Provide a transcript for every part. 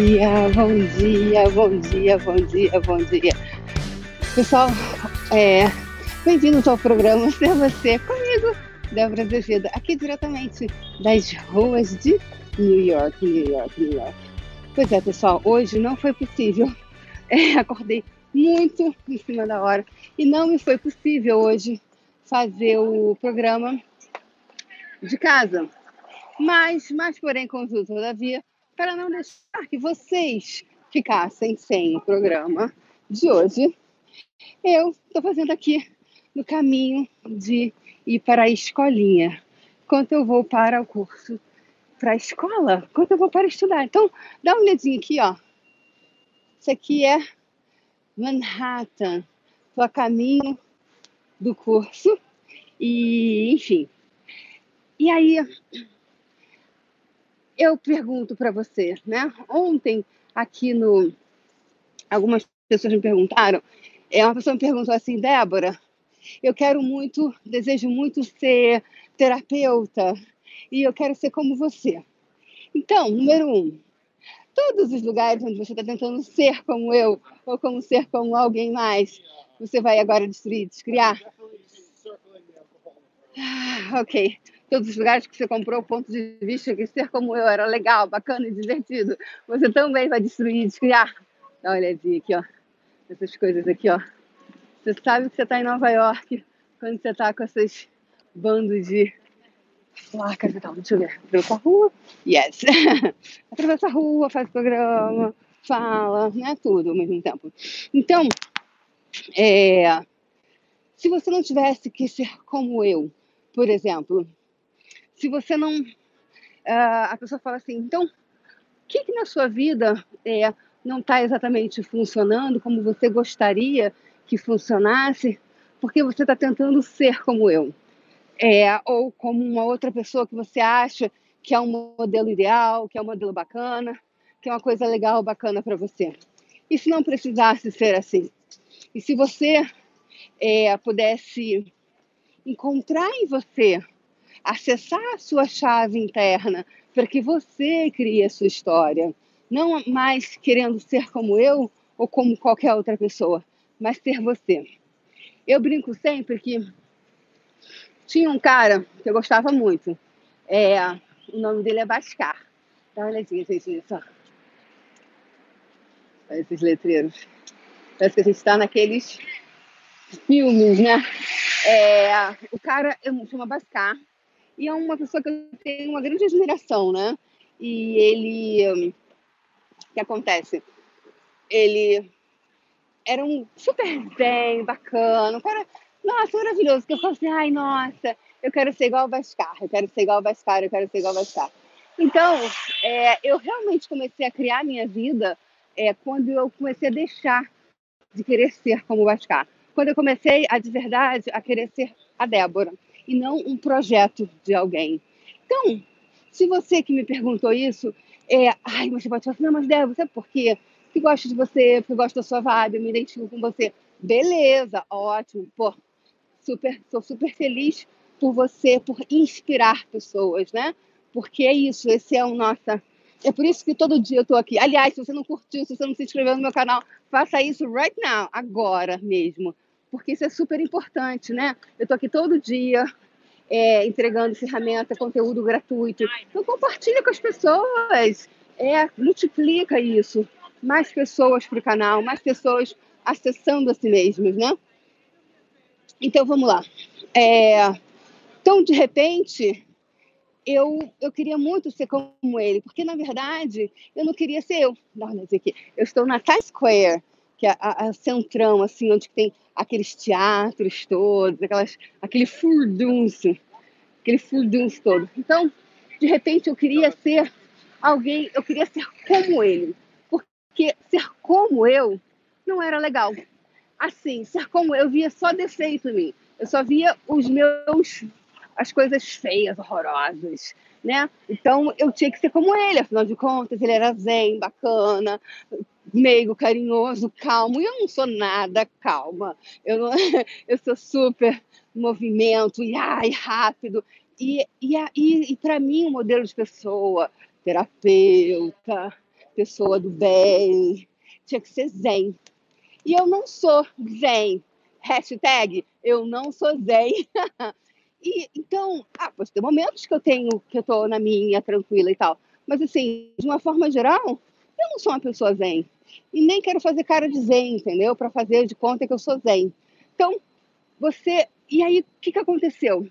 dia, bom dia, bom dia, bom dia, bom dia. Pessoal, é, bem-vindos ao programa Ser Você comigo, Débora Azevedo, aqui diretamente das ruas de New York, New York, New York. Pois é, pessoal, hoje não foi possível. É, acordei muito em cima da hora e não me foi possível hoje fazer o programa de casa. Mas, mas porém, contudo, todavia, para não deixar que vocês ficassem sem o programa de hoje, eu estou fazendo aqui no caminho de ir para a escolinha, enquanto eu vou para o curso, para a escola, enquanto eu vou para estudar. Então, dá uma olhadinha aqui, ó. Isso aqui é Manhattan. Estou a caminho do curso e, enfim. E aí, eu pergunto para você, né? Ontem, aqui no. Algumas pessoas me perguntaram. É, uma pessoa me perguntou assim, Débora, eu quero muito, desejo muito ser terapeuta e eu quero ser como você. Então, número um, todos os lugares onde você está tentando ser como eu ou como ser como alguém mais, você vai agora destruir, descriar? Ah, ok todos os lugares que você comprou, ponto de vista que ser como eu era legal, bacana e divertido, você também vai destruir, descriar. Dá uma olhadinha aqui, ó. Essas coisas aqui, ó. Você sabe que você está em Nova York quando você está com esses bandos de placas e tal. Deixa eu ver. Atravessa a rua. Yes. Atravessa a rua, faz programa, fala, né? Tudo ao mesmo tempo. Então, é, se você não tivesse que ser como eu, por exemplo, se você não. Uh, a pessoa fala assim, então, o que, que na sua vida é, não está exatamente funcionando como você gostaria que funcionasse, porque você está tentando ser como eu? É, ou como uma outra pessoa que você acha que é um modelo ideal, que é um modelo bacana, que é uma coisa legal, bacana para você. E se não precisasse ser assim? E se você é, pudesse encontrar em você acessar a sua chave interna para que você crie a sua história. Não mais querendo ser como eu ou como qualquer outra pessoa, mas ser você. Eu brinco sempre que tinha um cara que eu gostava muito. É, o nome dele é Bascar. Dá uma olhadinha, gente, nisso. Olha esses letreiros. Parece que a gente está naqueles filmes, né? É, o cara chama Bascar e é uma pessoa que eu tenho uma grande admiração, né? E ele. O que acontece? Ele era um super bem, bacana, um cara, nossa, maravilhoso, que eu falei assim, ai, nossa, eu quero ser igual ao Vascar, eu quero ser igual ao Vascar, eu quero ser igual ao Vascar. Então, é, eu realmente comecei a criar minha vida é, quando eu comecei a deixar de querer ser como o Vascar. Quando eu comecei, a de verdade, a querer ser a Débora e não um projeto de alguém. Então, se você que me perguntou isso, é, ai, você pode falar assim, não, mas Débora, sabe por quê? Porque gosto de você, porque gosto da sua vibe, eu me identifico com você. Beleza, ótimo, pô, super, sou super feliz por você, por inspirar pessoas, né? Porque é isso, esse é o nosso. É por isso que todo dia eu tô aqui. Aliás, se você não curtiu, se você não se inscreveu no meu canal, faça isso right now, agora mesmo porque isso é super importante, né? Eu estou aqui todo dia é, entregando ferramenta, conteúdo gratuito. Então compartilha com as pessoas, é, multiplica isso. Mais pessoas para o canal, mais pessoas acessando a si mesmas, né? Então vamos lá. É, então, de repente, eu, eu queria muito ser como ele, porque na verdade eu não queria ser eu. Não, não aqui. Eu estou na Times Square, que é a, a centrão, assim, onde tem aqueles teatros todos, aquelas, aquele furdunço, aquele furdunço todo. Então, de repente, eu queria ser alguém, eu queria ser como ele, porque ser como eu não era legal. Assim, ser como eu, via só defeito em mim. Eu só via os meus, as coisas feias, horrorosas, né? Então eu tinha que ser como ele, afinal de contas, ele era zen, bacana, meigo, carinhoso, calmo. E eu não sou nada calma. Eu, não, eu sou super movimento e ai, rápido. E, e, e, e para mim, o um modelo de pessoa, terapeuta, pessoa do bem, tinha que ser zen. E eu não sou zen. Hashtag, eu não sou zen. e então, ah, pode ter momentos que eu tenho, que eu tô na minha, tranquila e tal. Mas assim, de uma forma geral, eu não sou uma pessoa zen. E nem quero fazer cara de zen, entendeu? Para fazer de conta que eu sou zen. Então, você. E aí, o que, que aconteceu?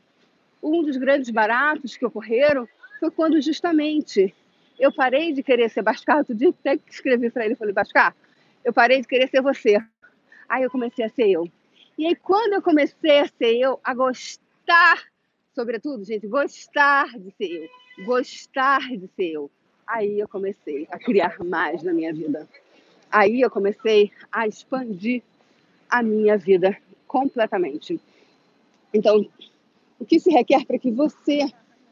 Um dos grandes baratos que ocorreram foi quando justamente eu parei de querer ser Bascar. Outro dia até que escrevi para ele, falei, Bascar, eu parei de querer ser você. Aí eu comecei a ser eu. E aí quando eu comecei a ser eu, a gostar, sobretudo, gente, gostar de ser eu, gostar de ser eu, aí eu comecei a criar mais na minha vida. Aí eu comecei a expandir a minha vida completamente. Então, o que se requer para que você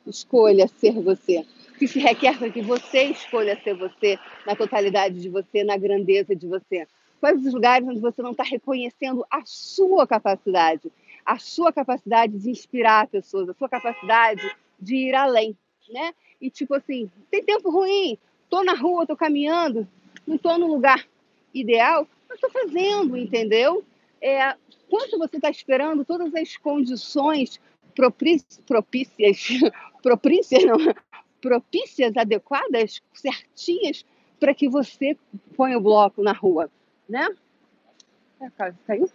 escolha ser você? O que se requer para que você escolha ser você, na totalidade de você, na grandeza de você? Quais os lugares onde você não está reconhecendo a sua capacidade, a sua capacidade de inspirar pessoas, a sua capacidade de ir além, né? E tipo assim, tem tempo ruim, tô na rua, tô caminhando, não tô no lugar ideal, mas tô fazendo, entendeu? É, quanto você está esperando todas as condições propícias, propícias, não, propícias, adequadas, certinhas, para que você ponha o bloco na rua, né? É, caiu?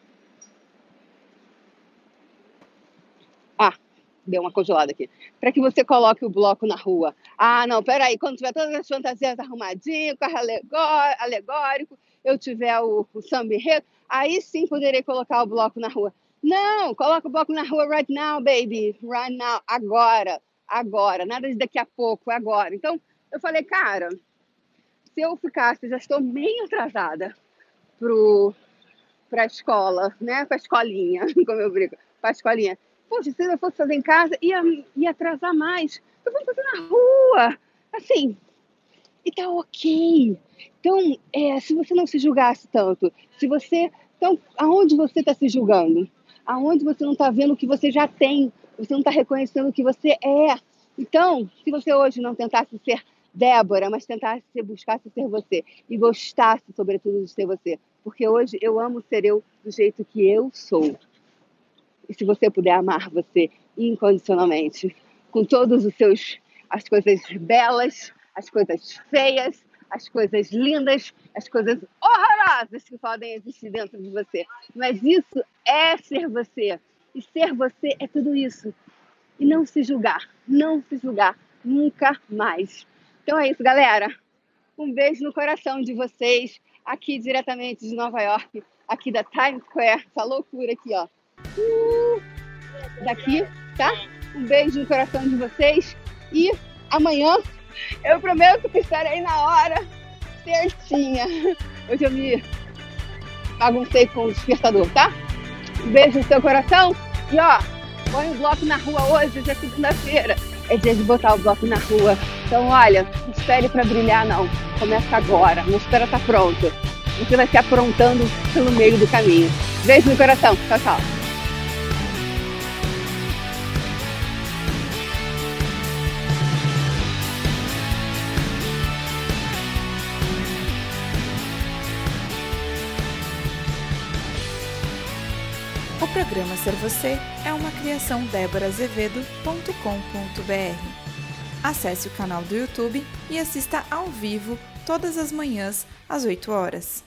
Ah, deu uma congelada aqui. Para que você coloque o bloco na rua. Ah, não, peraí, quando tiver todas as fantasias arrumadinhas, carro alegórico, eu tiver o, o samba enredo, aí sim poderei colocar o bloco na rua. Não, coloca o bloco na rua right now, baby. Right now, agora, agora. Nada de daqui a pouco, é agora. Então, eu falei, cara, se eu ficasse, já estou meio atrasada para a escola, né? Para a escolinha, como eu brinco, para a escolinha. Poxa, se eu fosse fazer em casa, ia, ia atrasar mais. Eu vou fazer na rua. Assim, e tá ok. Então, é, se você não se julgasse tanto, se você. Então, aonde você está se julgando? Aonde você não está vendo o que você já tem? Você não está reconhecendo o que você é? Então, se você hoje não tentasse ser Débora, mas tentasse ser, buscasse ser você e gostasse, sobretudo, de ser você, porque hoje eu amo ser eu do jeito que eu sou. E se você puder amar você incondicionalmente, com todos os seus as coisas belas, as coisas feias, as coisas lindas, as coisas horrorosas que podem existir dentro de você. Mas isso é ser você. E ser você é tudo isso. E não se julgar, não se julgar nunca mais. Então é isso, galera. Um beijo no coração de vocês, aqui diretamente de Nova York, aqui da Times Square, essa loucura aqui, ó. Uh, daqui, tá? Um beijo no coração de vocês e amanhã eu prometo que estarei na hora certinha. Hoje eu me baguncei com o despertador, tá? Um beijo no seu coração. E ó, põe o bloco na rua hoje, hoje é segunda-feira. É dia de botar o bloco na rua. Então, olha, não espere para brilhar, não. Começa agora. Não espera estar tá pronto. Você vai se aprontando pelo meio do caminho. Beijo no coração. Tchau, tchau. Programa Ser Você é uma criação déborazevedo.com.br. Acesse o canal do YouTube e assista ao vivo todas as manhãs às 8 horas.